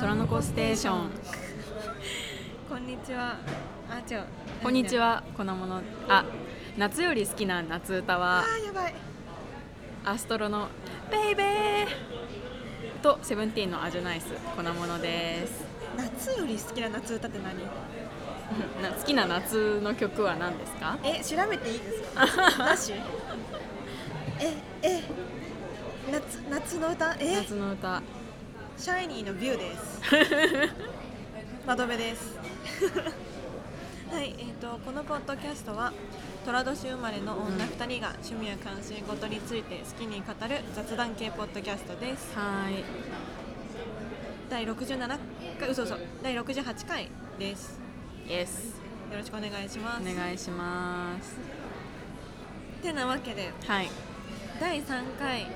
虎の子ステーション。こんにちは。あ違う。こんにちは。このもの。あ夏より好きな夏歌あはーやばい。アストロのベイベーとセブンティーンのアジュナイス。このものです。夏より好きな夏歌って何？な好きな夏の曲は何ですか？え調べていいですか？なし？ええ夏夏の歌？え？夏の歌シャイニーのビューです。窓辺です。はいえー、とこのポッドキャストは寅年生まれの女2人が趣味や関心事について好きに語る雑談系ポッドキャストです。はい。第67回嘘嘘第68回です。イエスよろしくお願いします。お願いします。てなわけではい。第3回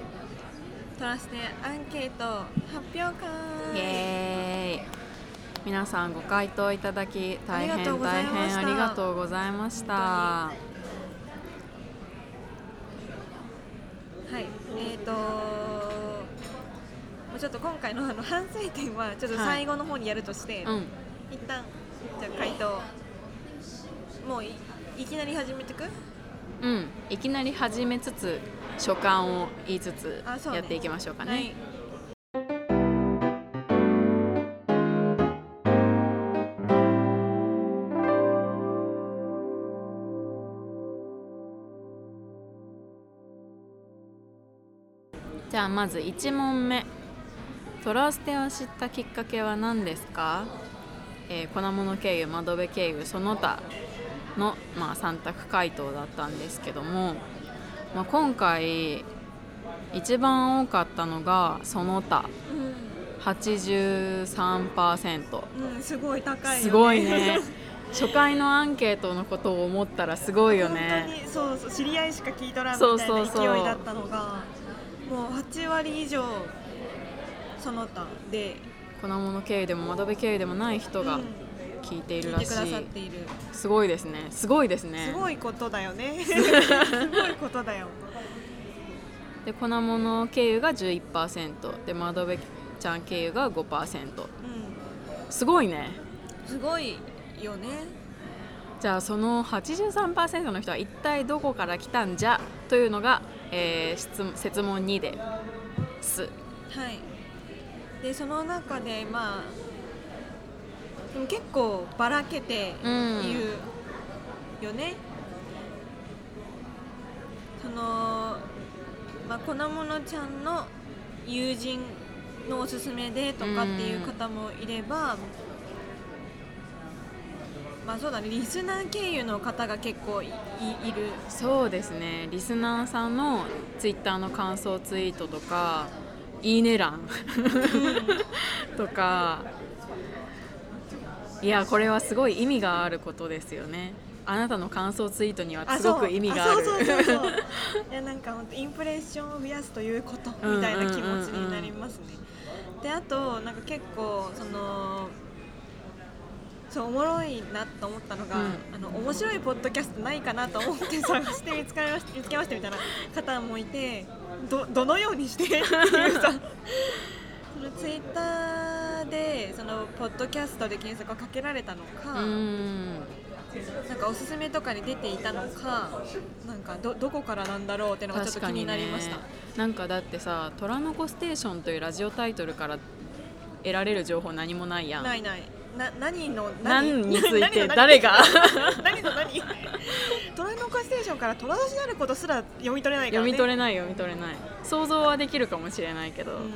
トラステアンケート発表イ会エーイ。皆さんご回答いただき大変ありがとうございました大変ありがとうございました。はい。えー、ともうちょっと今回のあの反省点はちょっと最後の方にやるとして、うん。一旦じゃあ回答。もういいきなり始めてく？うん。いきなり始めつつ所感を言いつつやっていきましょうかね。はい。じゃあまず1問目。トラステを知ったきっかけは何ですか、えー、粉物経由窓辺経由その他の、まあ、3択回答だったんですけども、まあ、今回一番多かったのがその他。83%うん、うん、すごい高いよ、ね、すごいね。初回のアンケートのことを思ったらすごいよね。本当にそうそう知り合いしか聞いとらんみそうたいなそうそう勢いだったのがもう8割以上その他で、粉物経由でも窓辺経由でもない人がうん聞いているらしい、すごいですね。すごいですね。すごいことだよね。すごいことだよ。で粉物経由が11%で窓辺ちゃん経由が5%うすごいね。んすごいよね。じゃあその83%の人は一体どこから来たんじゃというのが、えー質問説問2です。はい。でその中でまあでも結構ばらけているよね、そのまあ粉物ちゃんの友人のおすすめでとかっていう方もいれば、まあそうだね。リスナー経由の方が結構いいいる。そうですね。リスナーさんのツイッターの感想ツイートとかいいね欄。とかいやこれはすごい意味があることですよね。あなたの感想ツイートにはすごく意味がある。いやなんか本当インプレッションを増やすということみたいな気持ちになりますね。であとなんか結構そのそうおもろいなと思ったのが、うん。あの面白いポッドキャストないかなと思って探して見つかりました。見つけましたみたいな方もいてどどのようにしてっていうさ。そのツイッターでそのポッドキャストで検索をかけられたのか。なんかおすすめとかに出ていたのか、なんかどどこからなんだろうっていうのがちょっと気になりました。なんかだってさ「虎の子ステーション」というラジオタイトルから得られる情報何もないやんないない。な何の何について誰が？何の何？虎の子ステーションから虎年になることすら読み取れないからね。読み取れない読み取れない想像はできるかもしれないけど、うん。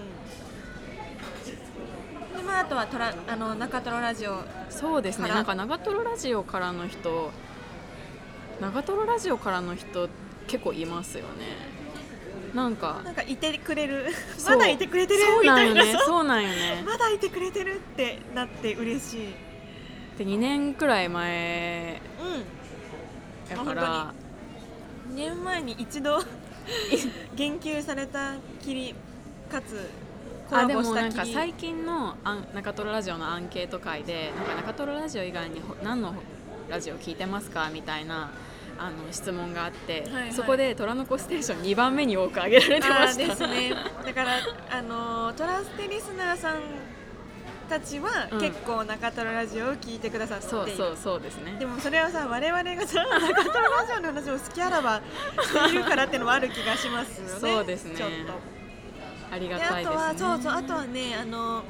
でまああとは虎あの中トロラジオ。そうですね。から。なんか長瀞ラジオからの人長瀞ラジオからの人結構いますよね。なんか。なんかいてくれる。まだいてくれてる。みたいな。そうなんよね。まだいてくれてるってなって嬉しい。で2年くらい前。うん。やから。2年前に一度。言及されたきりかつコあでラボもなんか最近のアン中トロラジオのアンケート会でなんか中トロラジオ以外にほ何のラジオ聞いてますかみたいなあの質問があって、はいはい。そこで「虎の子ステーション」2番目に多く挙げられてましたですね。だからあのートラステリスナーさんたちはうん。結構中トロラジオを聞いてくださって。いうそうそうですね。でもそれはさ我々がさ中トロラジオの話を好きあらばしているからっていうのもある気がしますよね。そうですね。ちょっとありがたいですね。はそうそうあとはねあの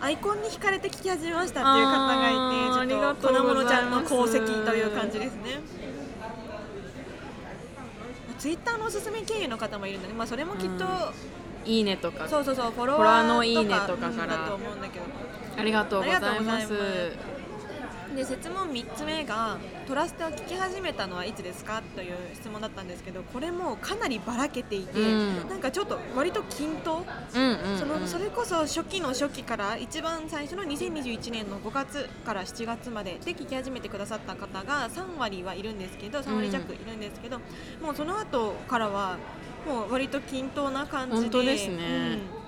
アイコンに惹かれて聞き始めましたっていう方がいてちょっと粉物ちゃんの功績という感じですね。ツイッターのおすすめ経由の方もいるので、まあ、それもきっと、いいねとか。そうそうそうフォロワーのいいねとかうんからだと思うんだけど。ありがとうございます。ありがとうございで質問3つ目がトラステを聞き始めたのはいつですかという質問だったんですけどこれもかなりばらけていて、うん。なんかちょっと割と均等。うんうん、うん、そのそれこそ初期の初期から一番最初の2021年の5月から7月までで聞き始めてくださった方が3割はいるんですけど3割弱いるんですけど、もうその後からはもう割と均等な感じで。本当ですね。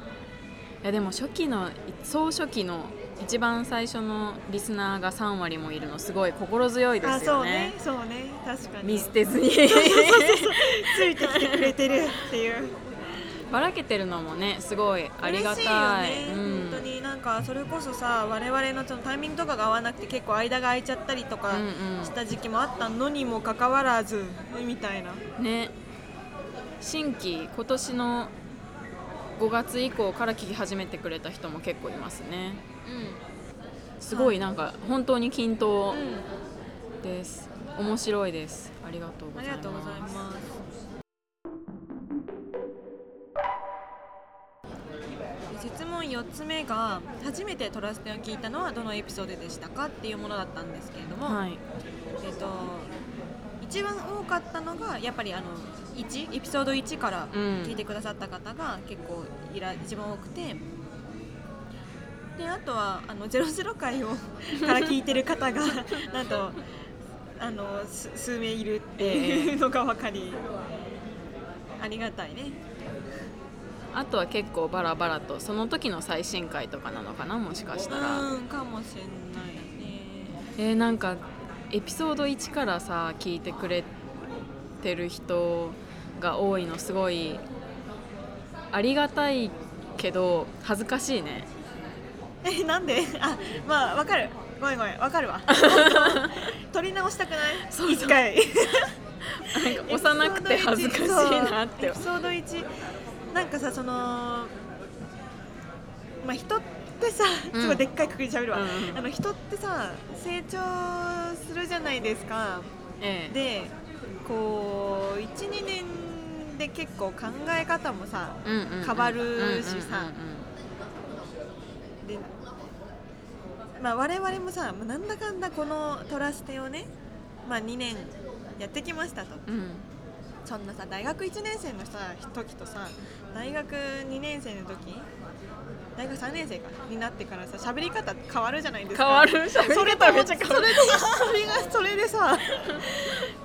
いやでも初期の総初期の一番最初のリスナーが3割もいるのすごい心強いですよそうね。ねそうね。確かに。見捨てずに。ついてきてくれてるっていう。ばらけてるのもねすごいありがたい。嬉しいよね、うん。本当になんかそれこそさ我々のそのタイミングとかが合わなくて結構間が空いちゃったりとかした時期もあったのにもかかわらずみたいな。ね。新規今年の5月以降から聞き始めてくれた人も結構いますねすごいなんか本当に均等うん。です面白いです。ありがとうございます。ありがとうございます。質問4つ目が初めてトラステを聞いたのはどのエピソードでしたかっていうものだったんですけれども、はい。えっと一番多かったのがやっぱりあの1エピソード1からうん。聞いてくださった方が結構いら一番多くてであとはあの00回をから聞いてる方が なんとあのす数名いるっていうのが分かりありがたいね。あとは結構バラバラとその時の最新回とかなのかなもしかしたらうんかもしれないね。えーなんかエピソード1からさ聞いてくれてる人が多いのすごいありがたいけど恥ずかしいねえなんで？あまあわかる。ごめんごめん。わかるわ。取り直したくない？そうそう。一回。なんか幼くて恥ずかしいなって。エピソード1なんかさそのまあ人ってさうん。すごいでっかいくくりで喋るわ、うんうんあの人ってさ成長するじゃないですか。ええ。でこう12年で結構考え方もさうんうんうん。変わるしさでまあ我々もさまあなんだかんだこのトラステをねまあ2年やってきましたと。うん。そんなさ大学1年生のさ時とさ大学2年生の時大学3年生かになってからさ喋り方変わるじゃないですか。変わる。それと方めっちゃ変わる。それでそれがそれでさ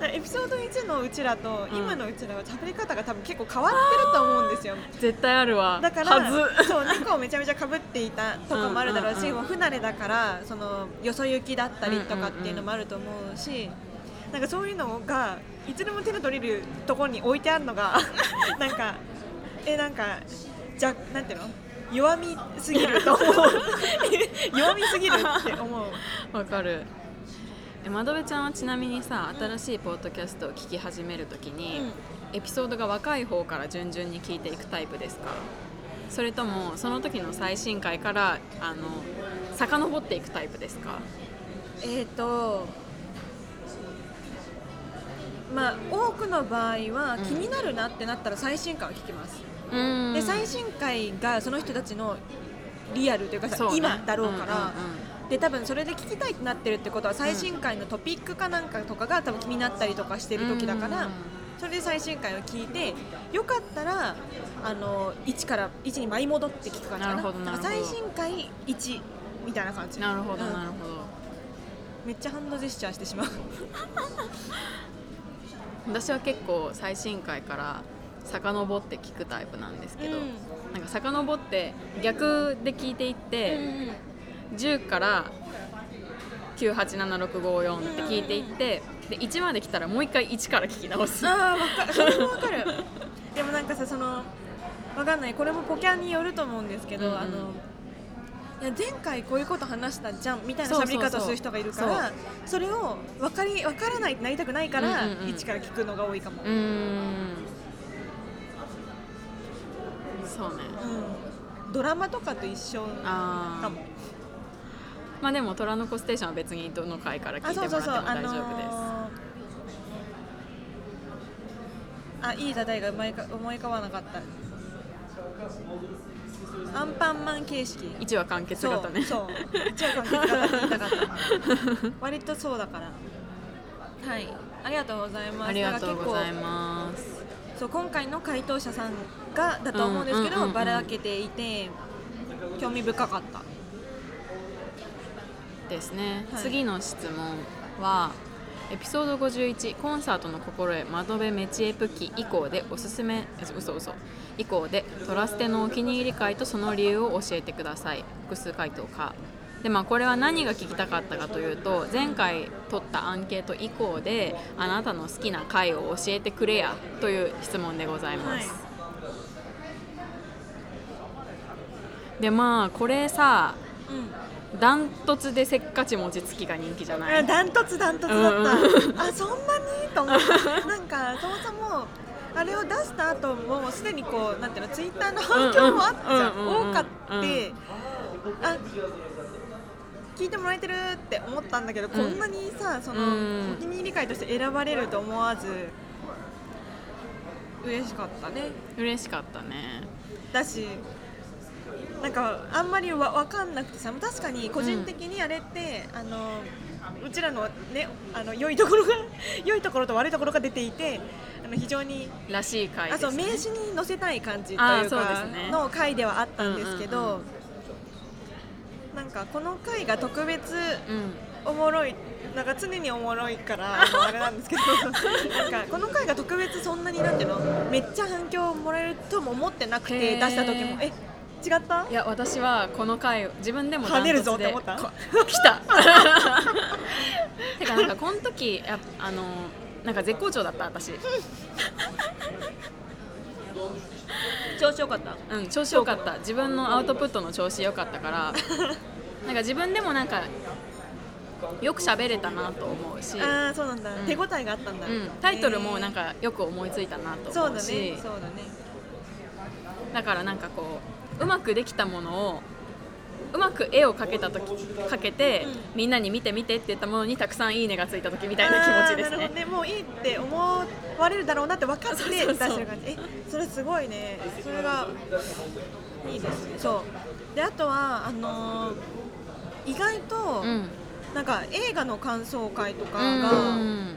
エピソード1のうちらとうん。今のうちらは喋り方が多分結構変わってると思うんですよ。絶対あるわ。だからそう猫をめちゃめちゃかぶっていたとかもあるだろうし、うんうんうん。もう不慣れだからそのよそ行きだったりとかっていうのもあると思うし、なんかそういうのがいつでも手の取れるところに置いてあるのが なんかえなんかじゃなんていうの？弱みすぎると思う。弱みすぎるって思う。わかる。え窓辺ちゃんはちなみにさ新しいポッドキャストを聞き始めるときに、エピソードが若い方から順々に聞いていくタイプですか？それともその時の最新回からあの遡っていくタイプですか？えっ、とまあ多くの場合はうん。気になるなってなったら最新回を聞きます、うんで最新回がその人たちのリアルというかさね。今だろうから、うんうんうん。で多分それで聞きたいってなってるってことは最新回のトピックかなんかとかが多分気になったりとかしてる時だから、うん。それで最新回を聞いてよかったらあの1から1に舞い戻って聞く感じかな。なるほど最新回1みたいな感じ。なるほどうん。なるほど、めっちゃハンドジェスチャーしてしまう私は結構最新回から遡って聞くタイプなんですけど、うん。なんか遡って逆で聞いていって、10から987654って聞いていって、で1まで来たらもう一回1から聞き直す。ああわかる。それもわかる。でもなんかさそのわかんない。これもポキャンによると思うんですけど、うんうん。あのいや前回こういうこと話したじゃんみたいな喋り方をする人がいるからそれを分かり分からないってなりたくないから、うんうんうん。一から聞くのが多いかも、うーんそうね。うん。ドラマとかと一緒かも。まあでも「虎の子ステーション」は別にどの回から聞あいてそうそうそうもらっても大丈夫です、あいい題材が思いか思い浮かばなかった。アンパンマン形式。一話完結そう型ね。そう一話完結型って言いたかった。割とそうだから。はい。ありがとうございます。ありがとうございすますそう今回の回答者さんがだと思うんですけど、ばらけていて興味深かった。ですね、はい。次の質問はエピソード51コンサートの心得窓辺メチエプキ以降でおすすめえ嘘嘘。以降でトラステのお気に入り会とその理由を教えてください。複数回答かでまあこれは何が聞きたかったかというと前回取ったアンケート以降であなたの好きな回を教えてくれやという質問でございます、はい。でまあこれさうん。ダントツでせっかち餅つきが人気じゃない？ダントツダントツだった、うん。あそんなに？と思った なんかそもそもあれを出した後もすでにこうなんていうのツイッターの反響もあったじゃ多かって、あ聞いてもらえてるって思ったんだけど、こんなにさその、うん。お気に入り会として選ばれると思わず嬉しかったね。嬉しかったね。だしなんかあんまりわ分かんなくてさ確かに個人的にあれって、あのうちらのねあの良いところが 良いところと悪いところが出ていてあの非常にらしい回ね、あそう名刺に載せたい感じというかの回ではあったんですけど、うんうんうんなんかこの回が特別うん。おもろいなんか常におもろいから あれなんですけどなんかこの回が特別そんなになんていうのめっちゃ反響をもらえるとも思ってなくて出した時も。え違った？いや私はこの回自分でも跳ねるぞって思った。こ来た。てかなんかこの時やあのなんか絶好調だった私 調子よかった？うん調子よかった。自分のアウトプットの調子良かったから。なんか自分でもなんかよく喋れたなと思うし、ああそうなんだ、うん。手応えがあったんだ、うん、タイトルもなんかかよく思いついたなと思うし。ね。そうだね。だからなんかこううまくできたものをうまく絵を描けた時かけて、うん。みんなに見て見てって言ったものにたくさんいいねがついた時みたいな気持ちですね。あーなるほど。ねもういいって思われるだろうなって分かって出してる感じえそれすごいね。それがいいですね。そう。であとはあのー意外と、うん。なんか映画の感想会とかうん。が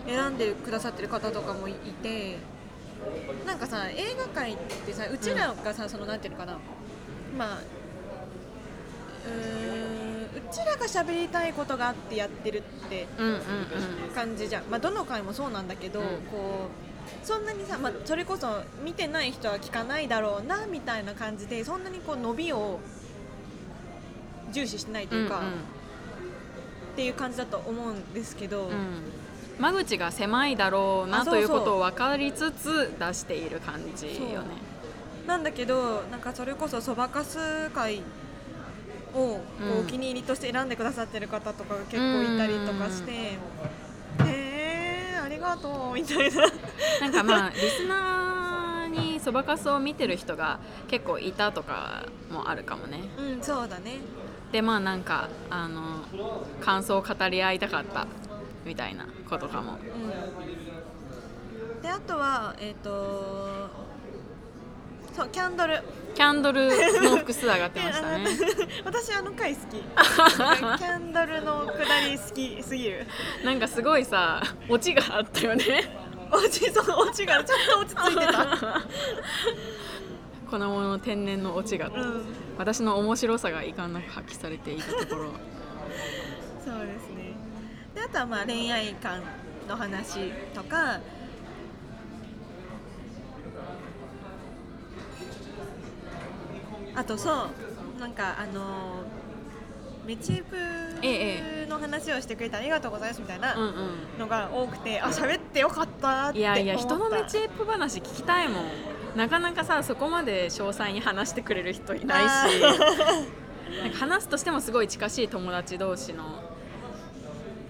選んでくださってる方とかもいてなんかさ映画界ってさうちらがさそのなんていうのかな。まあうーんうちらが喋りたいことがあってやってるってうんうんうん。感じじゃん、まあ、どの回もそうなんだけど、うん。こうそんなにさ、まあ、それこそ見てない人は聞かないだろうなみたいな感じでそんなにこう伸びを重視してないとうんいうか、っていう感じだと思うんですけど、うん。うん間口が狭いだろうなということを分かりつつ出している感じよね。なんだけどなんかそれこそそばかす会をお気に入りとして選んでくださってる方とかが結構いたりとかして、へえありがとうみたいな。なんかまあ リスナーにそばかすを見てる人が結構いたとかもあるかもね。うんそうだね。でまあなんかあの感想を語り合いたかったみたいなことかも。うん。であとはえっ、とそうキャンドル。キャンドルも複数上がってましたね。私あの回好き。キャンドルのくだり好きすぎる。なんかすごいさオチがあったよね。落ちその落ちがちょっと落ち着いてた。粉物の天然のオチが、うん。私の面白さがいかんなく発揮されていたところ。そうですね。であとはまあ恋愛観の話とかあとそうなんかあのメチーえプの話をしてくれてありがとうございますみたいなうんうん。のが多くて、あ喋ってよかったっていやいや人のメチエップ話聞きたいもん。なかなかさそこまで詳細に話してくれる人いないし。なんか話すとしてもすごい近しい友達同士の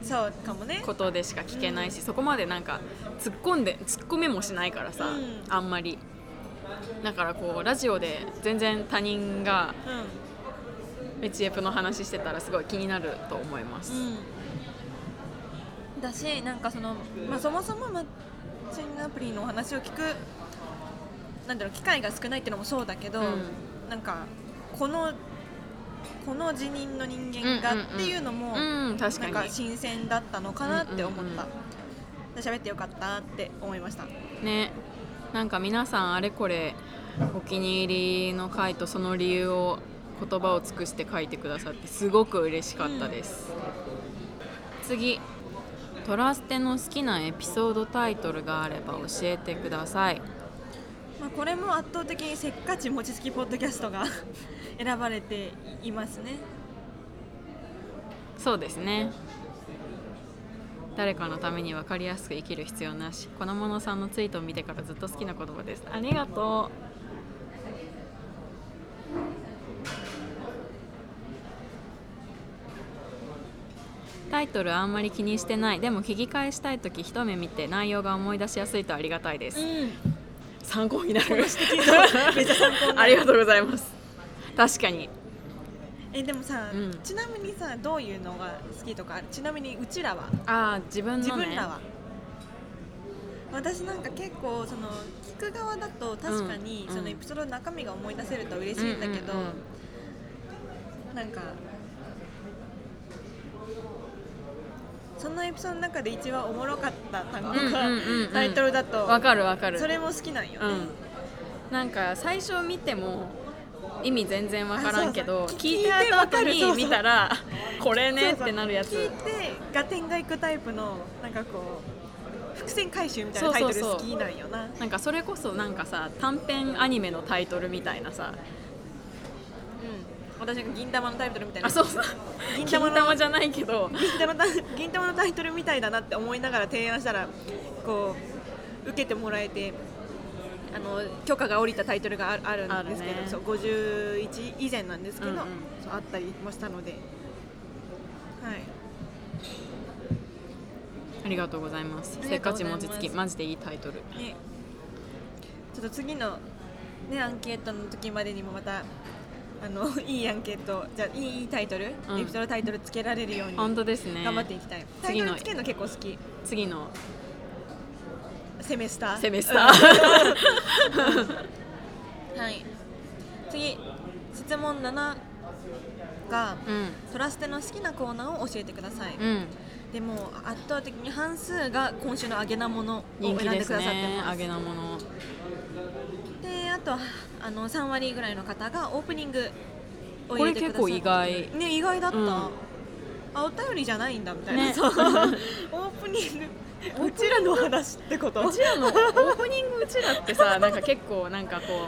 そうかもね。ことでしか聞けないし、そこまでなんか突っ込んで突っ込めもしないからさ、うん。あんまりだからこうラジオで全然他人がうエチエプの話してたらすごい気になると思います、ん、うん、だしなんかその、まあ、そもそもマッチングアプリのお話を聞くなんだろう機会が少ないっていうのもそうだけど、うん。なんかこのこの辞任の人間がっていうのも、うん確かに。なんか新鮮だったのかなって思った、うんうんうん。で喋ってよかったって思いました。ねなんか皆さんあれこれお気に入りの回とその理由を言葉を尽くして書いてくださってすごく嬉しかったです、次。トラステの好きなエピソードタイトルがあれば教えてください。まあ、これも圧倒的にせっかち餅つきポッドキャストが 選ばれていますね。そうですね誰かのために分かりやすく生きる必要なし粉物さんのツイートを見てからずっと好きな言葉です。ありがとう。タイトルあんまり気にしてない。でも聞き返したい時一目見て内容が思い出しやすいとありがたいです、ん。参考になるめっちゃ参考になる。ありがとうございます。確かにえでもさ、うん。ちなみにさどういうのが好きとか？ちなみにうちらは？ああ自分の、ね、自分らは、私なんか結構その聞く側だと確かにうんそのエピソードの中身が思い出せると嬉しいんだけど、うなんかそのエピソードの中で一番おもろかった単語がうん。タイトルだとわかるわかる。それも好きなんよね、うん、なんか最初見ても意味全然わからんけど聞いた後に見たらこれねってなるやつ。聞いて合点がいくタイプのなんかこう伏線回収みたいなタイトル好きなんよな。なんかそれこそなんかさ短編アニメのタイトルみたいなさ。うん、私が銀玉のタイトルみたいな。あそうそう。銀金玉じゃないけど。銀玉のタ銀玉のタイトルみたいだなって思いながら提案したらこう受けてもらえてあの許可が下りたタイトルがあるんですけど、ねそう51以前なんですけど、うんうん。そうあったりもしたので、はい、ありがとうございます。せっかち餅つきマジでいいタイトル。ね。ちょっと次の、ね、アンケートの時までにもまたあの いいアンケートじゃあいいタイトル、うん。エピソードタイトルつけられるように本当ですね。頑張っていきたい、次のつけるの結構好き。次のセメスター。セメスター。はい。次。質問7が、うん。トラステの好きなコーナーを教えてください、うん。でも圧倒的に半数が今週の揚げなものを選んでくださってます。ね揚げなもの。であとあの3割ぐらいの方がオープニングをこれ入れてくださって結構意外ね意外だった、うん。あお便りじゃないんだみたいな、ね。オープニング うちらの話ってこと？うちらのオープニングうちらってさ なんか結構なんかこ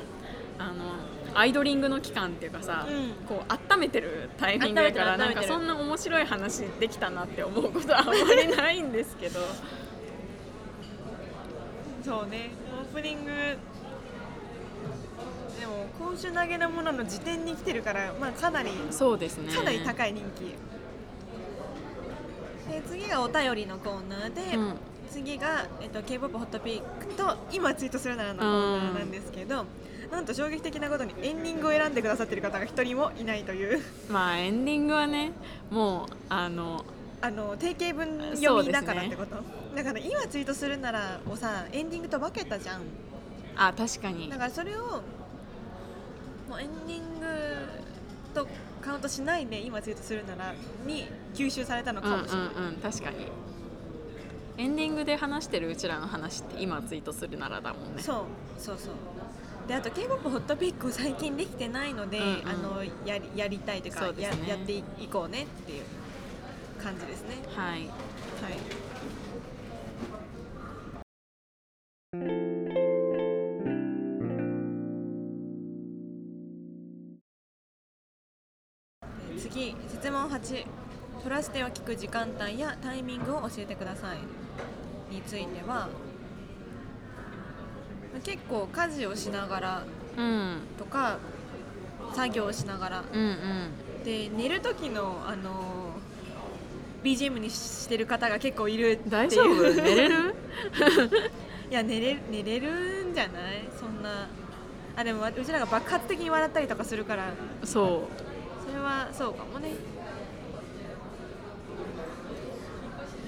うあのアイドリングの期間っていうかさ、うん。こう温めてるタイミングだからなんかそんな面白い話できたなって思うことはあんまりないんですけど。そうねオープニングでも今週投げなものの時点に来てるから、まあ、かなりそうですね。かなり高い人気で次がお便りのコーナーで、うん。次が、えっと、k p o p ホットピックと今ツイートするならのコーナーなんですけど、なんと衝撃的なことにエンディングを選んでくださってる方が一人もいないという。まあエンディングはねもうあのあの定型文読みだからってこと、だから今ツイートするならをさエンディングと分けたじゃん。あ確かに。だからそれをもうエンディングとカウントしないで今ツイートするならに吸収されたのうんうんかもしれない、うん確かに。エンディングで話してるうちらの話って今ツイートするならだもんね。そうそうそう。であと k p o p ホットピックを最近できてないので、うんうん。あのやりやりたいというかね。ややっていこうねっていう感じですね。はい。はい次質問8トラステを聞く時間帯やタイミングを教えてください。については結構家事をしながらうん。とか作業をしながら。うんうん。で寝る時のあの BGM にしてる方が結構いるっていう。大丈夫？寝れる？いや寝れ寝れるんじゃない？そんな。あでもうちらが爆発的に笑ったりとかするから。そそれはそうかもね。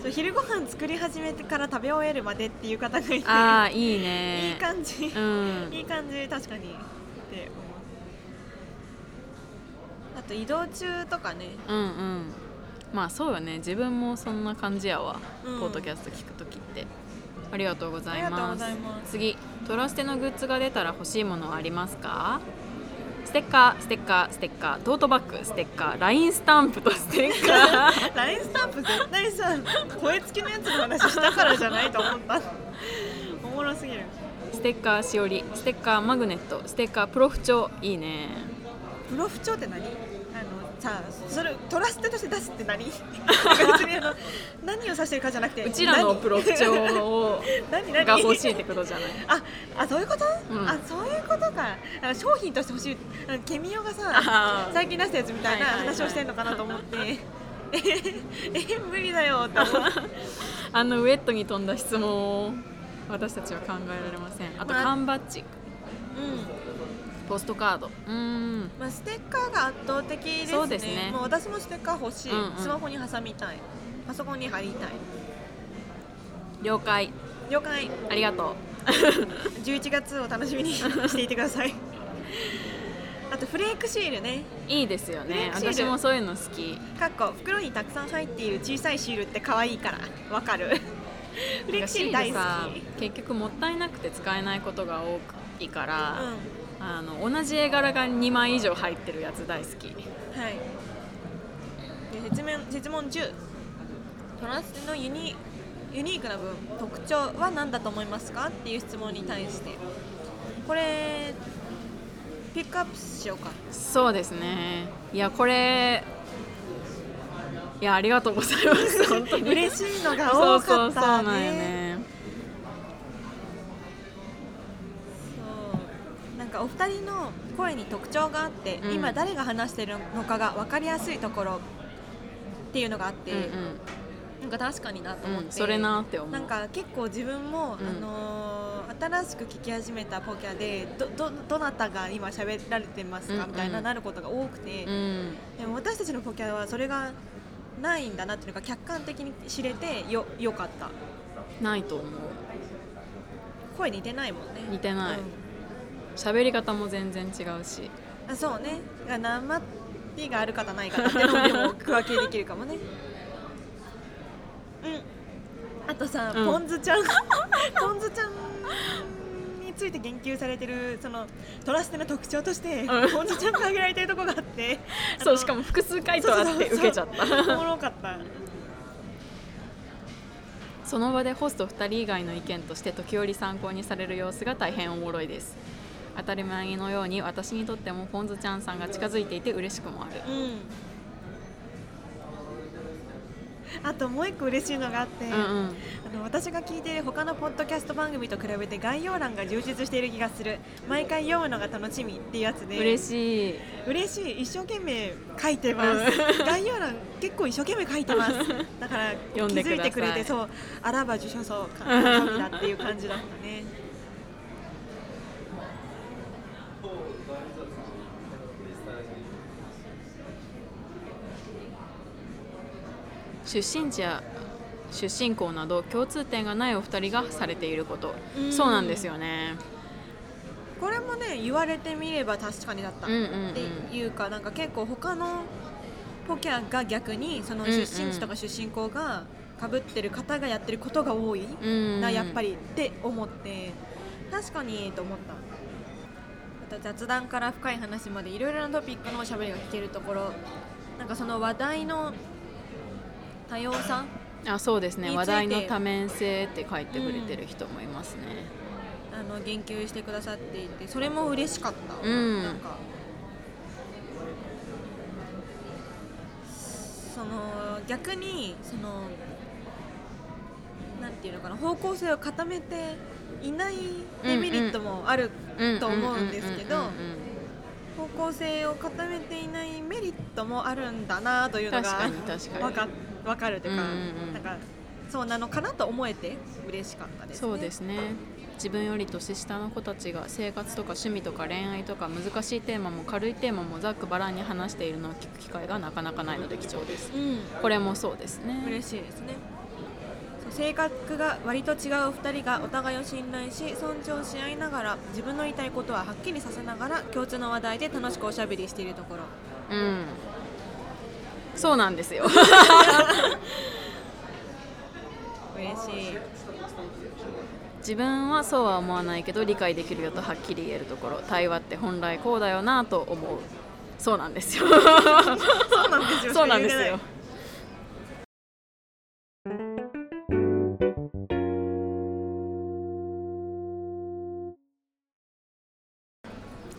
そう昼ご飯作り始めてから食べ終えるまでっていう方がいて。うああいいね。いい感じ、うん。いい感じ確かに。って思う。あと移動中とかね。うんうん。まあそうよね。自分もそんな感じやわ、うん。ポッドキャスト聞く時って。ありがとうございます。次トラステのグッズが出たら欲しいものはありますか？ステッカーステッカーステッカートートバッグステッカー LINE スタンプとステッカー。LINE スタンプ絶対さ声付きのやつの話したからじゃないと思った。おもろすぎる。ステッカーしおりステッカーマグネットステッカープロフ帳。いいね。プロフ帳って何？さそれトラステとして出すって何？なんか別にあの 何を指してるかじゃなくてうちらのプロフ帳を 何何？が欲しいってことじゃない？ああそういうこと、うん。あそういうことか。か商品として欲しい。ケミオがあさー。最近出したやつみたいなはいはいはい話をしてんのかなと思って、ええ無理だよって思って。あのウェットに飛んだ質問を私たちは考えられません。あとまあ缶バッジ。うんポストカード。うーん。まあ、ステッカーが圧倒的ですね。そうですね。もう私もステッカー欲しい、うんうん。スマホに挟みたい。パソコンに貼りたい。了解。了解。ありがと11 月を楽しみにしていてください。あとフレークシールね。ういいですよね。私もそういうの好き。かっこ袋にたくさん入っている小さいシールって可愛いから。わかる。フレークシール大好き。さ結局もったいなくて使えないことが多いから、うあの同じ絵柄が2枚以上入ってるやつ大好き。んはい。で説明質問10トラステのユニユニークな部分特徴は何だと思いますか？っていう質問に対して。これピックアップしようか。そうですね。いやこれいやありがとうございます。本当に。嬉しいのがそう多かそうそうったねなんよねかお二人の声に特徴があって、うん。今誰が話してるのかが分かりやすいところっていうのがあって、うんなんか確かになと思って、うんうんそれなって思う。なんか結構自分も、うんあのー新しく聞き始めたポキャでどどどなたが今喋られてますか、うんうん。みたいななることが多くて、うん。でも私たちのポキャはそれがないんだなっていうのが客観的に知れてよよかった。ないと思う。声似てないもんね。似てない。うん喋り方も全然違うし。あそうね。生手がある方ない方ってのでも区分けできるかもね。うん。あとさ、うん。ポンズちゃん。ポンズちゃんについて言及されてるそのトラステの特徴として、ん。ポンズちゃんが挙げられてるとこがあって。そうしかも複数回答あって受けちゃった。たおもろかった。その場でホスト2人以外の意見として時折参考にされる様子が大変おもろいです当たり前のように私にとってもポンズちゃんさんが近づいていて嬉しくもある。うん。あともう一個嬉しいのがあって、うんうん。あの私が聞いている他のポッドキャスト番組と比べて概要欄が充実している気がする。毎回読むのが楽しみっていうやつで。嬉しい。嬉しい。一生懸命書いてます。概要欄結構一生懸命書いてます。だから気づいてくれてそうあらば受賞そう神だっていう感じだったね出身地や出身校など共通点がないお二人がされていること。うん。そうなんですよね。これもね言われてみれば確かにだった、っていうかなんか結構他のポキャが逆にその出身地とか出身校がかぶってる方がやってることが多い。うんなやっぱりって思って確かにと思った。あと雑談から深い話までいろいろなトピックのおしゃべりが聞けるところなんかその話題の多様さ？あそうですね。話題の多面性って書いてくれてる人もいますね、あの言及してくださっていてそれも嬉しかった、うん。なんかその逆にそのなんていうのかな方向性を固めていないデメリットもあるうんと思うんですけどうんうんうん方向性を固めていないメリットもあるんだなというのが確かに確かるというか、うんうんうん。なんかそうなのかなと思えて嬉しかったですね。そうですね。自分より年下の子たちが生活とか趣味とか恋愛とか難しいテーマも軽いテーマもざっくばらんに話しているのを聞く機会がなかなかないので貴重です。うん、これもそうですね。嬉しいですね。性格が割と違う2人がお互いを信頼し尊重し合いながら自分の言いたいことははっきりさせながら共通の話題で楽しくおしゃべりしているところ。うんそうなんですよ。嬉しい。自分はそうは思わないけど理解できるよとはっきり言えるところ。対話って本来こうだよなと思う。そうなんですよ。そうなんですよ。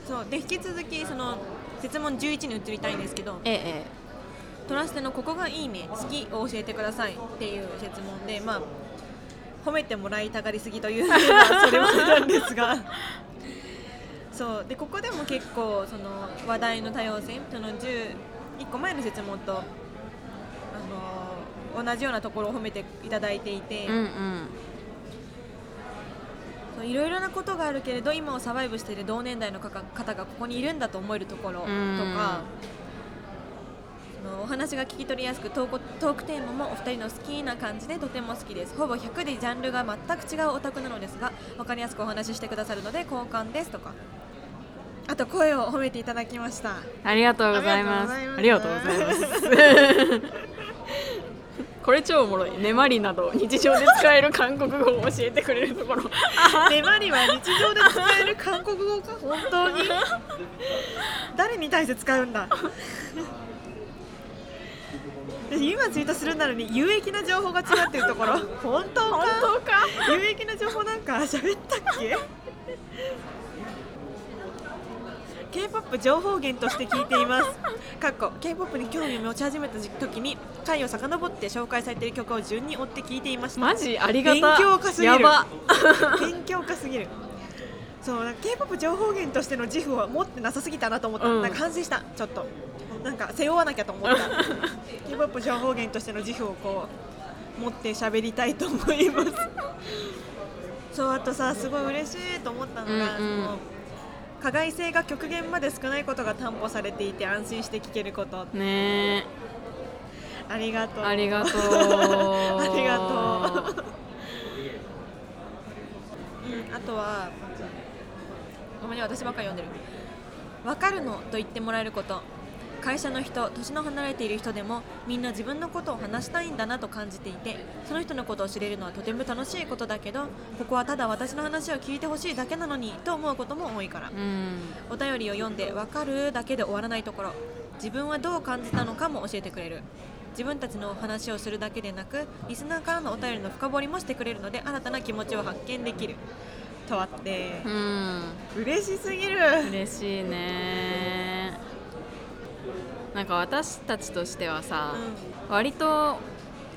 そうで引き続きその質問11に移りたいんですけど。えええトラステのここがいいね好きを教えてくださいっていう質問でまあ褒めてもらいたがりすぎというのはそれはなんですが。そう。でここでも結構その話題の多様性その11個前の質問とあの同じようなところを褒めていただいていて、えうんうん。いろいろなことがあるけれど今をサバイブしている同年代の方方がここにいるんだと思えるところとうん。かそのお話が聞き取りやすくトークテーマもお二人の好きな感じでとても好きですほぼ100でジャンルが全く違うオタクなのですが分かりやすくお話ししてくださるので好感ですとかあと声を褒めていただきましたありがとうございます。あありがとううございいます。これ超おもろい。ねまりなど日常で使える韓国語を教えてくれるところ。ねまりは日常で使える韓国語か？本当に？誰に対して使うんだ？今ツイートするなのに有益な情報が違ってるところ 本当か？本当か？有益な情報なんか喋ったっけ？K-POP 情報源として聞いています。かっこ K-POP に興味を持ち始めた時に回を遡って紹介されている曲を順に追って聞いていました。マジ？ありがた。勉強家すぎるやば。勉強家すぎるそうなんか K-POP 情報源としての自負は持ってなさすぎたなと思った、うんなんか反省したちょっとなんか背負わなきゃと思った。K-POP 情報源としての自負をこう持って喋りたいと思います。そうあとさすごい嬉しいと思ったのが、うんうん。その加害性が極限まで少ないことが担保されていて安心して聞けること。ね。ありがとう。え。ありがとう。ありがとう。うん、あとはごめんね私ばっかり読んでる。分かるのと言ってもらえること会社の人年の離れている人でもみんな自分のことを話したいんだなと感じていてその人のことを知れるのはとても楽しいことだけどここはただ私の話を聞いてほしいだけなのにと思うことも多いからうん。お便りを読んで分かるだけで終わらないところ自分はどう感じたのかも教えてくれる自分たちのお話をするだけでなくリスナーからのお便りの深掘りもしてくれるので新たな気持ちを発見できるとあってうん。嬉しすぎる嬉しいね。なんか私たちとしてはさ、割と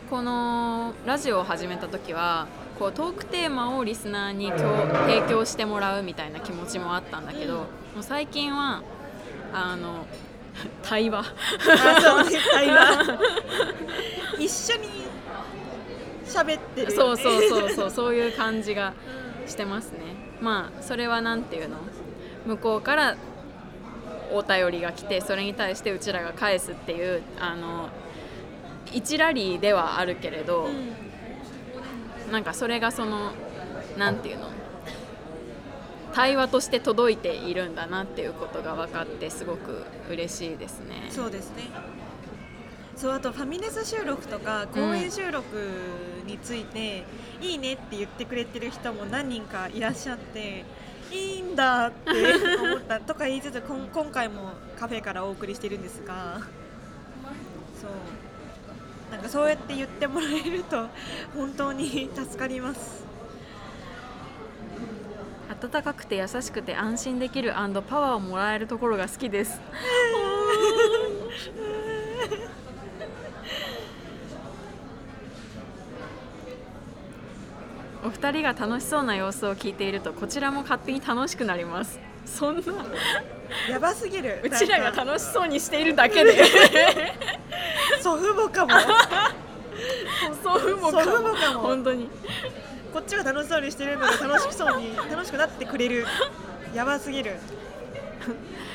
このラジオを始めた時はこうトークテーマをリスナーに提供してもらうみたいな気持ちもあったんだけど、うん。もう最近はあの対話。あそうね会話。一緒に喋ってるよね。そうそうそうそう そういう感じがしてますね。まあそれはなんていうの？向こうからお便りが来てそれに対してうちらが返すっていうあの一ラリーではあるけれど、うんなんかそれがそのなんていうの対話として届いているんだなっていうことが分かってすごく嬉しいですね。そうですねそうあとファミレス収録とか公演収録について、いいねって言ってくれてる人も何人かいらっしゃっていいんだって思ったとか言いつつこん今回もカフェからお送りしてるんですがそうなんかそうやって言ってもらえると本当に助かります温かくて優しくて安心できるパワーをもらえるところが好きです。お二人が楽しそうな様子を聞いているとこちらも勝手に楽しくなります。そんな。やばすぎる。うちらが楽しそうにしているだけで。祖父母かも。祖父母かも。本当に。こっちが楽しそうにしてるのが楽しそうに楽しくなってくれる。やばすぎる。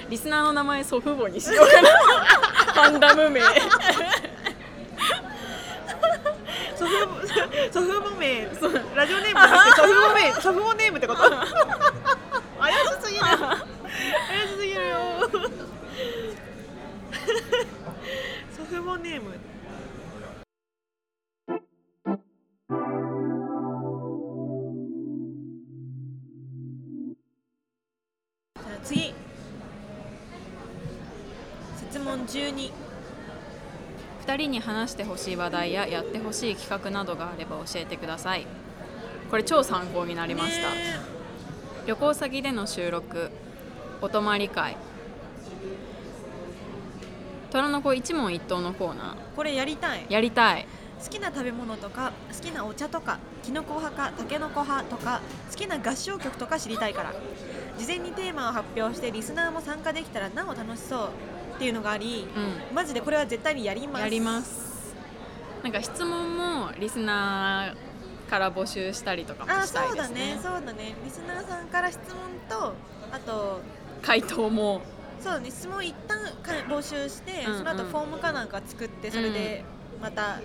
リスナーの名前祖父母にしようかな。ファンダム名祖父母名ラジオネームじゃなくて祖父母名祖父母ネームってこと怪しすぎる怪しすぎるよ祖父母ネームじゃあ次質問12 2人に話してほしい話題ややってほしい企画などがあれば教えてください。これ超参考になりました、ね。旅行先での収録。お泊まり会。虎の子一問一答のコーナこれやりたい。ーやりたい。好きな食べ物とか好きなお茶とかきのこ派かたけのこ派とか好きな合唱曲とか知りたいから。事前にテーマを発表してリスナーも参加できたらなお楽しそうっていうのがありうマジでこれは絶対にやります。んやります。なんか質問もリスナーから募集したりとかもあしたそだいうですね。ね。そうだね。リスナーさんから質問とあと回答も。そうだね。質問一旦か募集して、うんうん。その後フォームかなんか作ってそれでまた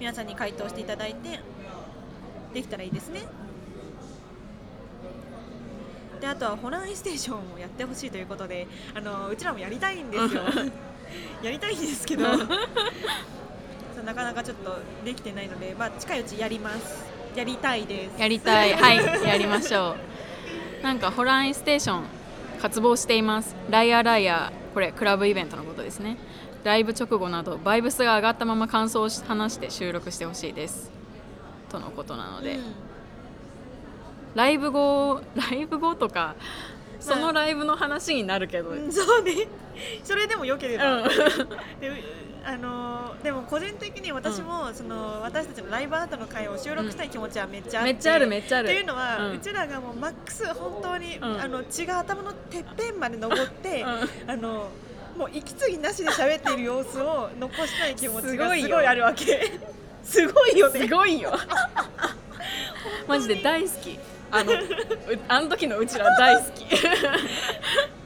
皆さんに回答していただいてできたらいいですねであとはホラーインステーションをやってほしいということであのうちらもやりたいんですよ。やりたいんですけど。なかなかちょっとできてないので、まあ、近いうちやります。やりたいです。やりたい。はい。やりましょう。なんかホラーインステーション渇望しています。ライアーライアーこれクラブイベントのことですね。ライブ直後などバイブスが上がったまま感想を話して収録してほしいです。とのことなので、うんライブ後ライブ後とかそのライブの話になるけど、うんそうね。それでもよければ、うん。であのーでも個人的に私も、その私たちのライブアートの会を収録したい気持ちはめっちゃあって、めっちゃあるめっちゃある。っていうのは、ううんちらがもうマックス本当に、ん。あの血が頭のてっぺんまで登って、うあのもう息継ぎなしで喋っている様子を残したい気持ちがすごいよ。すごいあるわけ。すごいよね。すごいよ。マジで大好きあのうあの時のうちら大好き。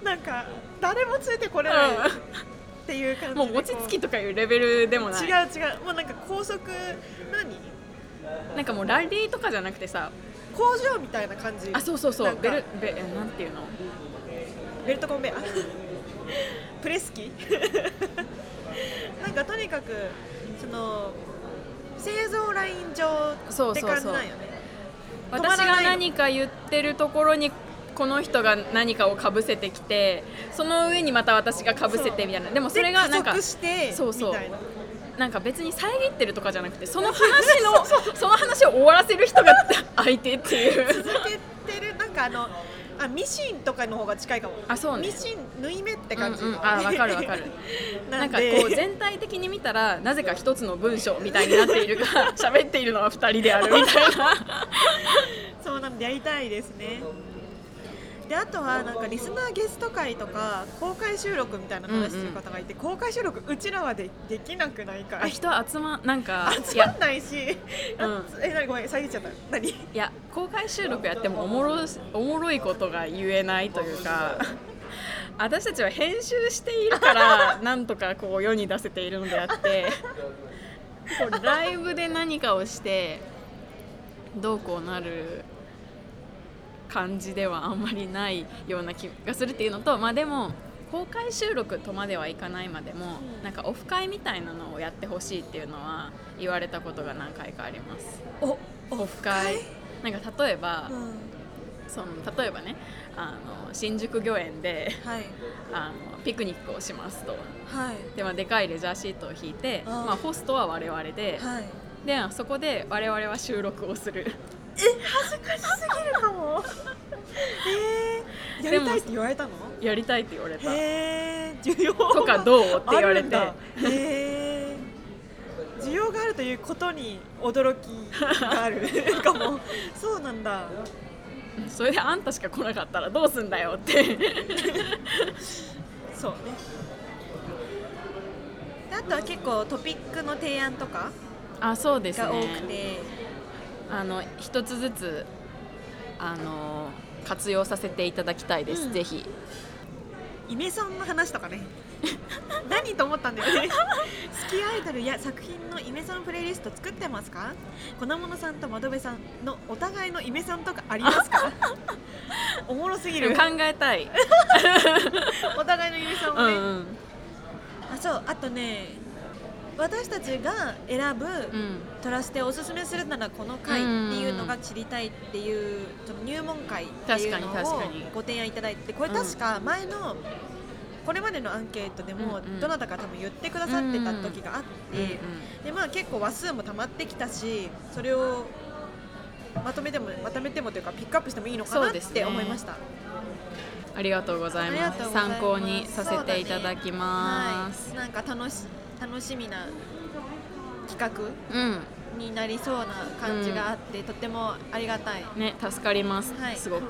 なんか誰もついてこれないっていう感じで。もう餅つきとかいうレベルでもない。違う違う。もうなんか高速何？なんかもうラリーとかじゃなくてさ。工場みたいな感じ。あそうそうそう。ベルベえなんていうの？ベルトコンベアプレス機？なんかとにかくその製造ライン上って感じなんよね私が何か言ってるところにこの人が何かをかぶせてきてその上にまた私がかぶせてみたいな。でもそれがなんかそうそう。なんか別に遮ってるとかじゃなくてその話の その話を終わらせる人が 相手っていう。続けてるなんかあのあミシンとかの方が近いかも。あそうね。ミシン縫い目って感じ、うんうん。あわかるわかる。な なんんかでこう全体的に見たらなぜか一つの文章みたいになっているが 喋っているのは二人であるみたいな。そうなんでやりたいですねであとはなんかリスナーゲスト会とか公開収録みたいな話する方がいて、公開収録うちらはでできなくないかあい人集まなんか 集まんないし、あう んえなにごめん遮っちゃった。何？いや公開収録やってもおもろおもろいことが言えないというか 私たちは編集しているからなんとかこう世に出せているのであってライブで何かをしてどうこうなる感じではあんまりないような気がするっていうのとまあでも公開収録とまではいかないまでも、うん。なんかオフ会みたいなのをやってほしいっていうのは言われたことが何回かあります。おオフ会？なんか例えば、うん。その例えばねあの新宿御苑ではい。あのピクニックをしますと。はい。で、まあ、でかいレジャーシートを引いてまあ、ホストは我々ではい。でそこで我々は収録をする。え恥ずかしすぎるかも。えー、やりたいって言われたの？やりたいって言われた。へえ需要とかどう？って言われて。え需要があるということに驚きがある。かも。そうなんだ。それであんたしか来なかったらどうすんだよって。そうね。であとは結構トピックの提案とかあそうですが多くねて、あの一つずつあの活用させていただきたいです、うん。ぜひ。イメソンの話とかね。何と思ったんだよね。好きアイドルや作品のイメソンプレイリスト作ってますか？粉物さんと窓辺さんのお互いのイメソンとかありますか？おもろすぎる。考えたい、お互いのイメソンをね、うんうん。あそう。あとね私たちが選ぶ、うん。トラステをおすすめするならこの回っていうのが知りたいっていうその入門会っていうのをご提案いただいてこれ確か前のこれまでのアンケートでもどなたか多分言ってくださってた時があって、でまあ結構話数も溜まってきたしそれをまとめてもまとめてもというかピックアップしてもいいのかなって思いました、ありがとうございます。参考にさせていただきます、はい、なんか楽し楽しみな企画うん。になりそうな感じがあって、とってもありがたい。ね助かります、はい。すごく。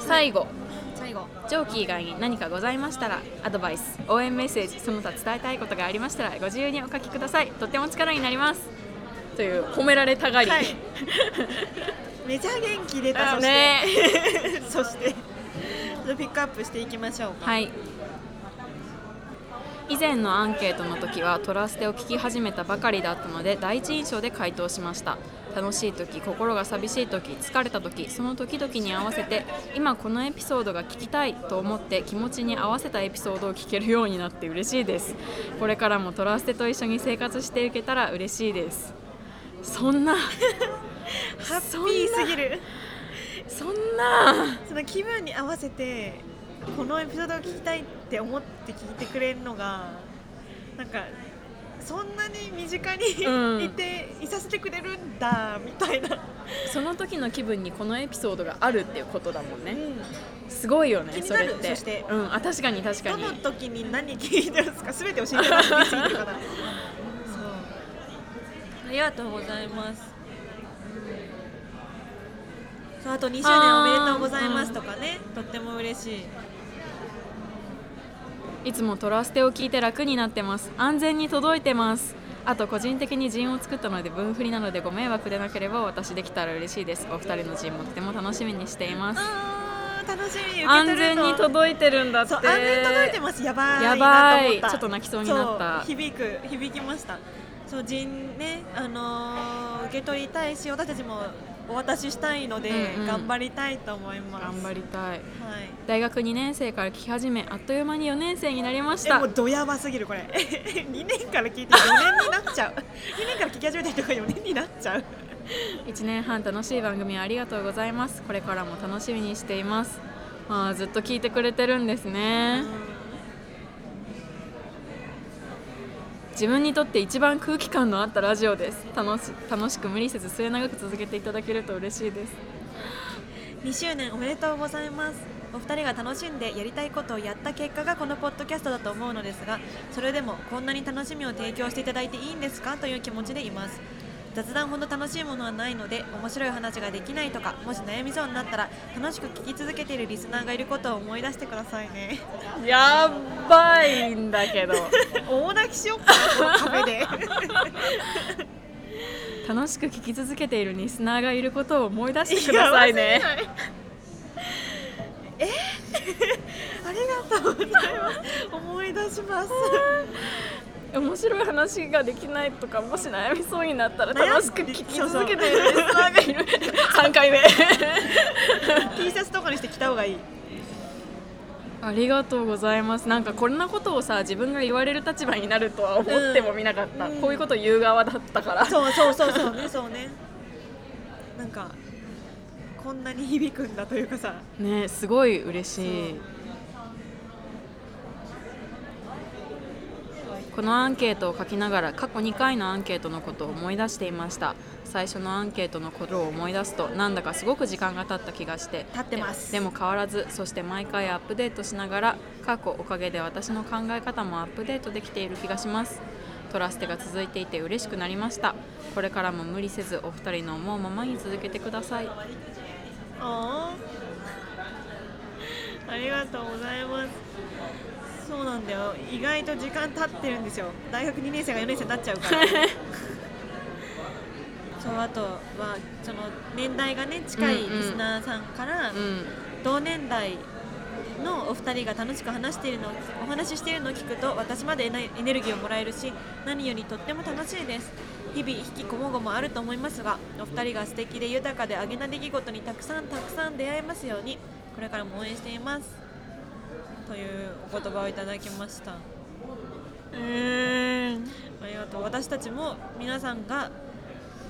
最後。最後。上記以外に何かございましたらアドバイス応援メッセージその他伝えたいことがありましたらご自由にお書きください。とっても力になります。という褒められたがり、はい。めちゃ元気出た。そして、あね。そして。ピックアップしていきましょうか。はい以前のアンケートの時はトラステを聞き始めたばかりだったので第一印象で回答しました。楽しい時心が寂しい時疲れた時その時々に合わせて今このエピソードが聞きたいと思って気持ちに合わせたエピソードを聞けるようになって嬉しいです。これからもトラステと一緒に生活していけたら嬉しいです。そんな ハッピーすぎる。そんな。その気分に合わせてこのエピソードを聞きたいって思って聞いてくれるのがなんかそんなに身近に、うん。いていさせてくれるんだみたいな、その時の気分にこのエピソードがあるっていうことだもんね。うん。すごいよねそれって。そして。うんあ確かに確かに。どの時に何聞いてるんですか？全て教えてもらっていいですか？そ う。ありがとうございます。そうあと2周年おめでとうございますとかね、とっても嬉しいいつもトラステを聞いて楽になってます。安全に届いてます。あと個人的に陣を作ったので分振りなのでご迷惑でなければ私できたら嬉しいです。お二人の陣もとても楽しみにしています。楽しみ。安全に届いてるんだって。そう安全に届いてます。やばいやばい。ちょっと泣きそうになった。響く響きました。そう陣ねあのー受け取りたいし私たちもお渡ししたいので、うんうん。頑張りたいと思います。頑張りたい。はい。大学2年生から聞き始めあっという間に4年生になりました。えもうドヤバすぎるこれ。2年から聞いて4年になっちゃう。2年から聞き始めた人が4年になっちゃう。1年半楽しい番組ありがとうございます。これからも楽しみにしています。あーずっと聞いてくれてるんですね自分にとって一番空気感のあったラジオです。楽し楽しく無理せず末永く続けていただけると嬉しいです。2周年おめでとうございます。お二人が楽しんでやりたいことをやった結果がこのポッドキャストだと思うのですがそれでもこんなに楽しみを提供していただいていいんですか？という気持ちでいます。雑談ほど楽しいものはないので面白い話ができないとかもし悩みそうになったら 楽しく聞き続けているリスナーがいることを思い出してくださいね。やばいんだけど。大泣きしようかなこのカフェで。楽しく聞き続けているリスナーがいることを思い出してくださいね。え？ありがとうございます。思い出します面白い話ができないとかもし悩みそうになったら楽しく聞き続けているリスナーがいる。3回目。T シャツとかにして着た方がいい。ありがとうございます。なんかこんなことをさ自分が言われる立場になるとは思ってもみなかった、うん。こういうこと言う側だったから。そうそうそうそうねそうね。なんかこんなに響くんだというかさ。ねすごい嬉しいこのアンケートを書きながら過去2回のアンケートのことを思い出していました。最初のアンケートのことを思い出すとなんだかすごく時間が経った気がして。経ってます。ででも変わらずそして毎回アップデートしながら過去おかげで私の考え方もアップデートできている気がします。トラステが続いていて嬉しくなりました。これからも無理せずお二人の思うままに続けてください。ああ ありがとうございますそうなんだよ。意外と時間経ってるんですよ。大学2年生が4年生になっちゃうから。そうあとはその年代がね近いリスナーさんから、うん。同年代のお二人が楽しく話しているのお話ししているのを聞くと私までエネエネルギーをもらえるし何よりとっても楽しいです。日々引きこもごもあると思いますがお二人が素敵で豊かであげな出来事にたくさんたくさん出会えますようにこれからも応援していますというお言葉をいただきました。えありがとう。私たちも皆さんが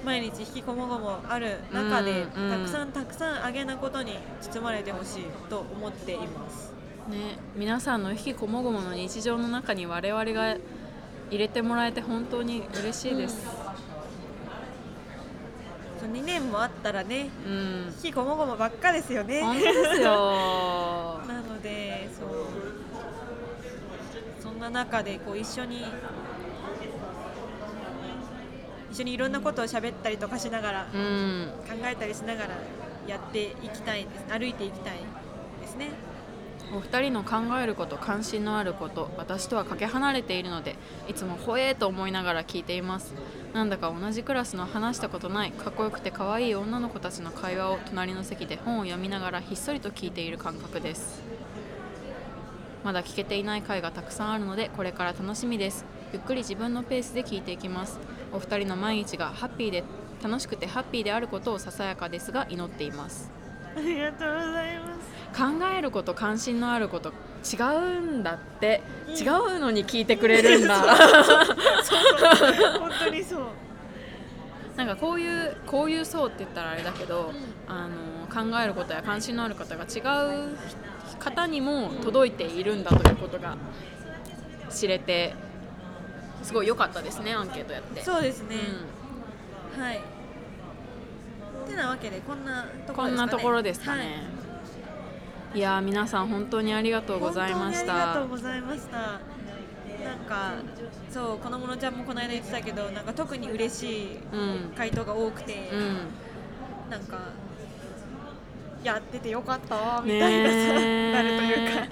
毎日引きこもごもある中で、うんうん。たくさんたくさんあげなことに包まれてほしいと思っています。ね、皆さんの引きこもごもの日常の中に我々が入れてもらえて本当に嬉しいです、そう2年もあったらねうん、引きこもごもばっかですよね。本当ですよ。なのでそう。そんな中でこう一緒に一緒にいろんなことを喋ったりとかしながらうん考えたりしながらやっていきたいです。歩いていきたいですね。お二人の考えること関心のあること私とはかけ離れているのでいつもほえーと思いながら聞いています。なんだか同じクラスの話したことないかっこよくて可愛い女の子たちの会話を隣の席で本を読みながらひっそりと聞いている感覚です。まだ聞けていない回がたくさんあるのでこれから楽しみです。ゆっくり自分のペースで聞いていきます。お二人の毎日がハッピーで楽しくてハッピーであることをささやかですが祈っています。ありがとうございます。考えること関心のあること違うんだって、うん。違うのに聞いてくれるんだ。本当にそう。なんかこういうこういう層って言ったらあれだけど、あの考えることや関心のある方が違う方にも届いているんだということが知れてすごい良かったですねアンケートやって。そうですね、うはい。てなわけでこんなとん、ころですかね。こんなところですかね、はい。い、やー皆さん本当にありがとうございまし本当にありがとたうございました。なんかそうこのものちゃんもこの間言ってたけどなんか特に嬉しいうん。回答が多くて、うん。なんかやっててよかったみたいな。なるというか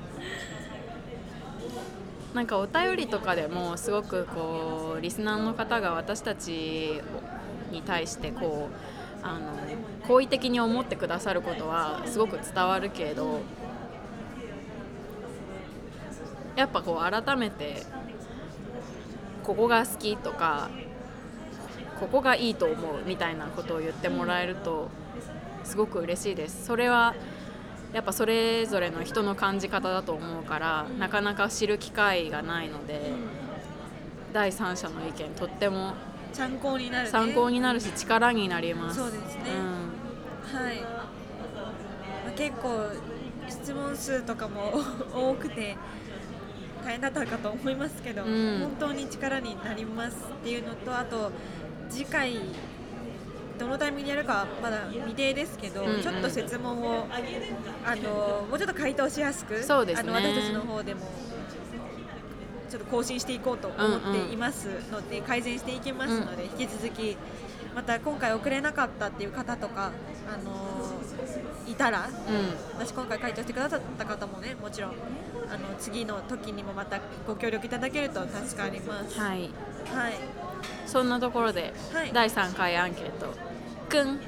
なんかお便りとかでもすごくこうリスナーの方が私たちに対してこうあの好意的に思ってくださることはすごく伝わるけどやっぱこう改めてここが好きとかここがいいと思うみたいなことを言ってもらえるとすごく嬉しいです。それはやっぱそれぞれの人の感じ方だと思うからなかなか知る機会がないので第三者の意見とっても参考になる、ね、参考になるし力になります。そうですね。うん。はい、まあ、結構質問数とかも 多くて大変だったかと思いますけど、うん。本当に力になりますっていうのとあと次回どのタイミングでやるかはまだ未定ですけど、うんうん。ちょっと質問をあのもうちょっと回答しやすくそうですね。あの私たちの方でもちょっと更新していこうと思っていますので、改善していきますので、引き続きまた今回遅れなかったっていう方とか、あのいたらうん。私今回回答してくださった方もねもちろんあの次の時にもまたご協力いただけると助かります。はい、はい、そんなところで、はい第3回アンケートくん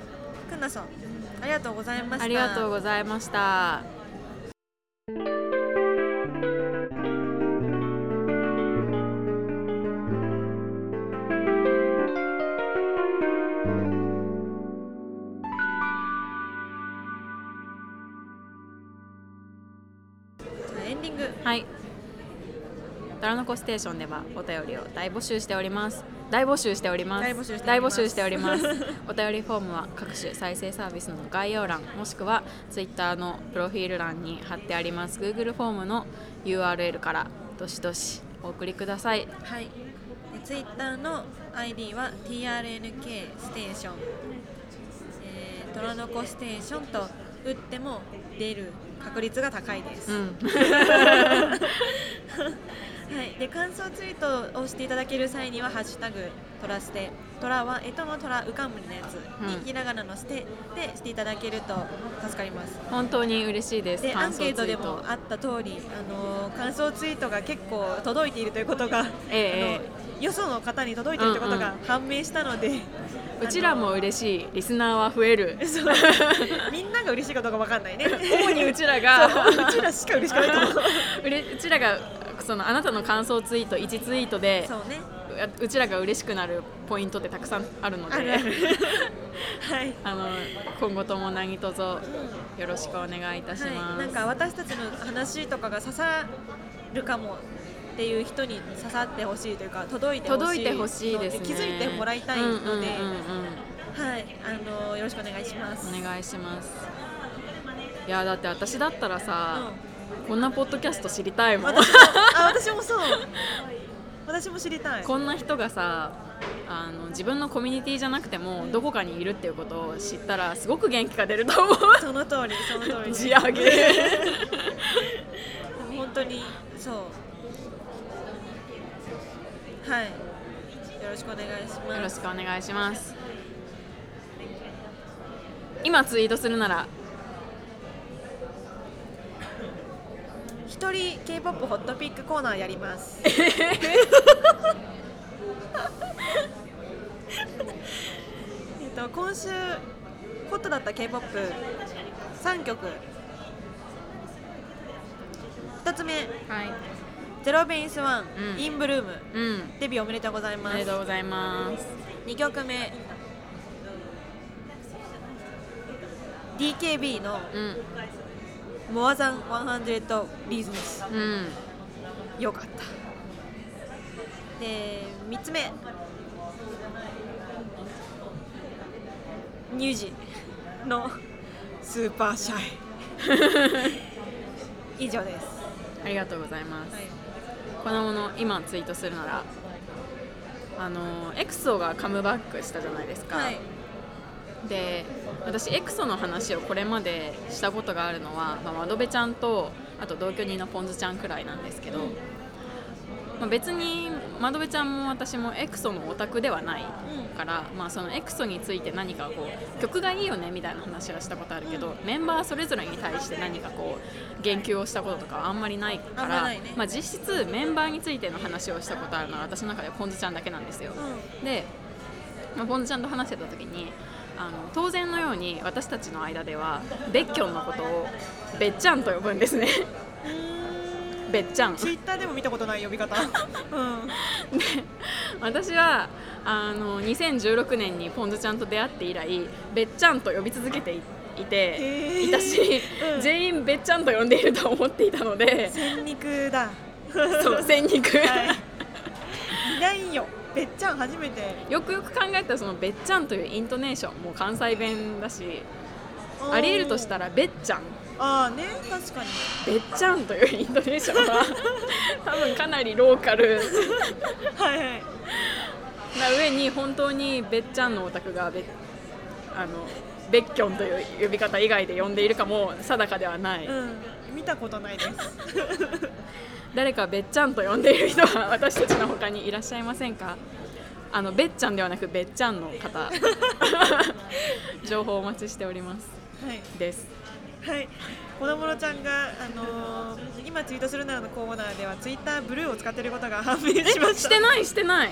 くんなさんありがとうございました。ありがとうございました。ダラノコステーションではお便りを大募集しております。大募集しております。大募集しております お便りフォームは各種再生サービスの概要欄もしくは Twitter のプロフィール欄に貼ってあります Google フォームの URL からどしどしお送りください。はい。ツイッターの ID は TRNK ステーション、えー、トラノコステーションと打っても出る確率が高いです。うん。はい、で感想ツイートをしていただける際には「ハッシュタグトラステ」トラは干支のトラウカンムリのやつ。に、うん。ひらがなの捨てでしていただけると助かります。本当に嬉しいです。でアンケートでもあった通り、あの感想ツイートが結構届いているということが、ええあのよその方に届いているということが判明したので、うちらも嬉しいリスナーは増える。そう。みんなが嬉しいかどうかわかんないね。主にうちらが。そう。うちらしか嬉しくないと思う。うれうちらがそのあなたの感想ツイート1ツイートでそうね。ううちらが嬉しくなるポイントってたくさんあるのであるある。はい。あの今後とも何卒よろしくお願いいたします、はい、なんか私たちの話とかが刺さるかもっていう人に刺さってほしいというか届いてほしい。届いてほしいですね。気づいてもらいたいので、はい。あのよろしくお願いします。お願いします。いやだって私だったらうさ、んこんなポッドキャスト知りたいもん。私もあ私もそう。私も知りたい。こんな人がさあの自分のコミュニティじゃなくてもどこかにいるっていうことを知ったらすごく元気が出ると思う。その通りその通り。地上げ。本当にそう。はい。よろしくお願いします。よろしくお願いします。今ツイートするなら一人 K-POP ホットピックコーナーやります。えっと今週ホットだった K-POP 三曲。一つ目。はい。ゼロベイスワン、うん。インブルーム。うん。デビューおめでとうございあます。りがとうございます。二曲目。DKB のうん「More Than 100 Reasons うん」よかった。で3つ目。ニュージの「スーパーシャイ」以上です、ありがとうございます。はい。このもの今ツイートするならあのエクソがカムバックしたじゃないですか、はいで私エクソの話をこれまでしたことがあるのは、まあ、窓辺ちゃんとあと同居人のポンズちゃんくらいなんですけど、まあ、別に窓辺ちゃんも私もエクソのオタクではないから、まあ、そのエクソについて何かこう曲がいいよねみたいな話はしたことあるけど、メンバーそれぞれに対して何かこう言及をしたこととかはあんまりないからまあ、実質メンバーについての話をしたことあるのは私の中ではポンズちゃんだけなんですよ。うで、まあ、ポンズちゃんと話してた時にあの当然のように私たちの間ではベッキョンのことをべっちゃんと呼ぶんですね。ん。べっちゃん。ツイッターでも見たことない呼び方。うん。で私はあの2016年にポンズちゃんと出会って以来べっちゃんと呼び続けていいていたし、うん。全員べっちゃんと呼んでいると思っていたので。千肉だ。そう千肉、はい。いないよべっちゃん初めて。よくよく考えたらそのべっちゃんというイントネーションも関西弁だしありえるとしたらべっちゃん。ああね確かに。べっちゃんというイントネーションは 多分かなりローカル。はいはい。な上に本当にべっちゃんのお宅がべあのべっきょんという呼び方以外で呼んでいるかも定かではない、うん。見たことないです 誰かべっちゃんと呼んでいる人は私たちの他にいらっしゃいませんか？あのべっちゃんではなくべっちゃんの方。情報お待ちしております。はい。です。はい。子供のちゃんが、あのー今ツイートするならのコーナーではツイッターブルーを使っていることが判明しました。してないしてない。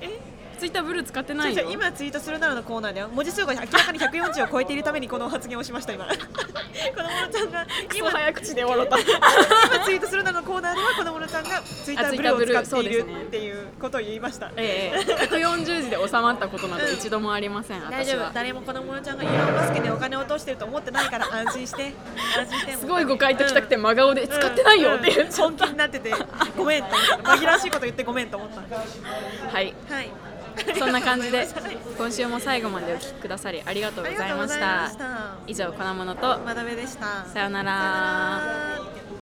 え？ツイッターブルー使ってない今ツイートするならのコーナーでは文字数が明らかに140を超えているためにこの発言をしました今。子供のちゃんが今早口で笑った。今ツイートするならのコーナーでは子供のちゃんがツイッターブルーを使っているっていうことを言いました。ええ140字で収まったことなど一度もありません、大丈夫。誰も子供のちゃんがイーロン・マスクでお金を落としてると思ってないから安心して安心して。すごい誤解ときたくて真顔で使ってないよって言っちゃっ本気になってて。ごめんと思った。紛らわしいこと言ってごめんと思ったた。はい。はい そんな感じで今週も最後までお聞きくださりありがとうございました。以上粉物とまだめでした。さよなら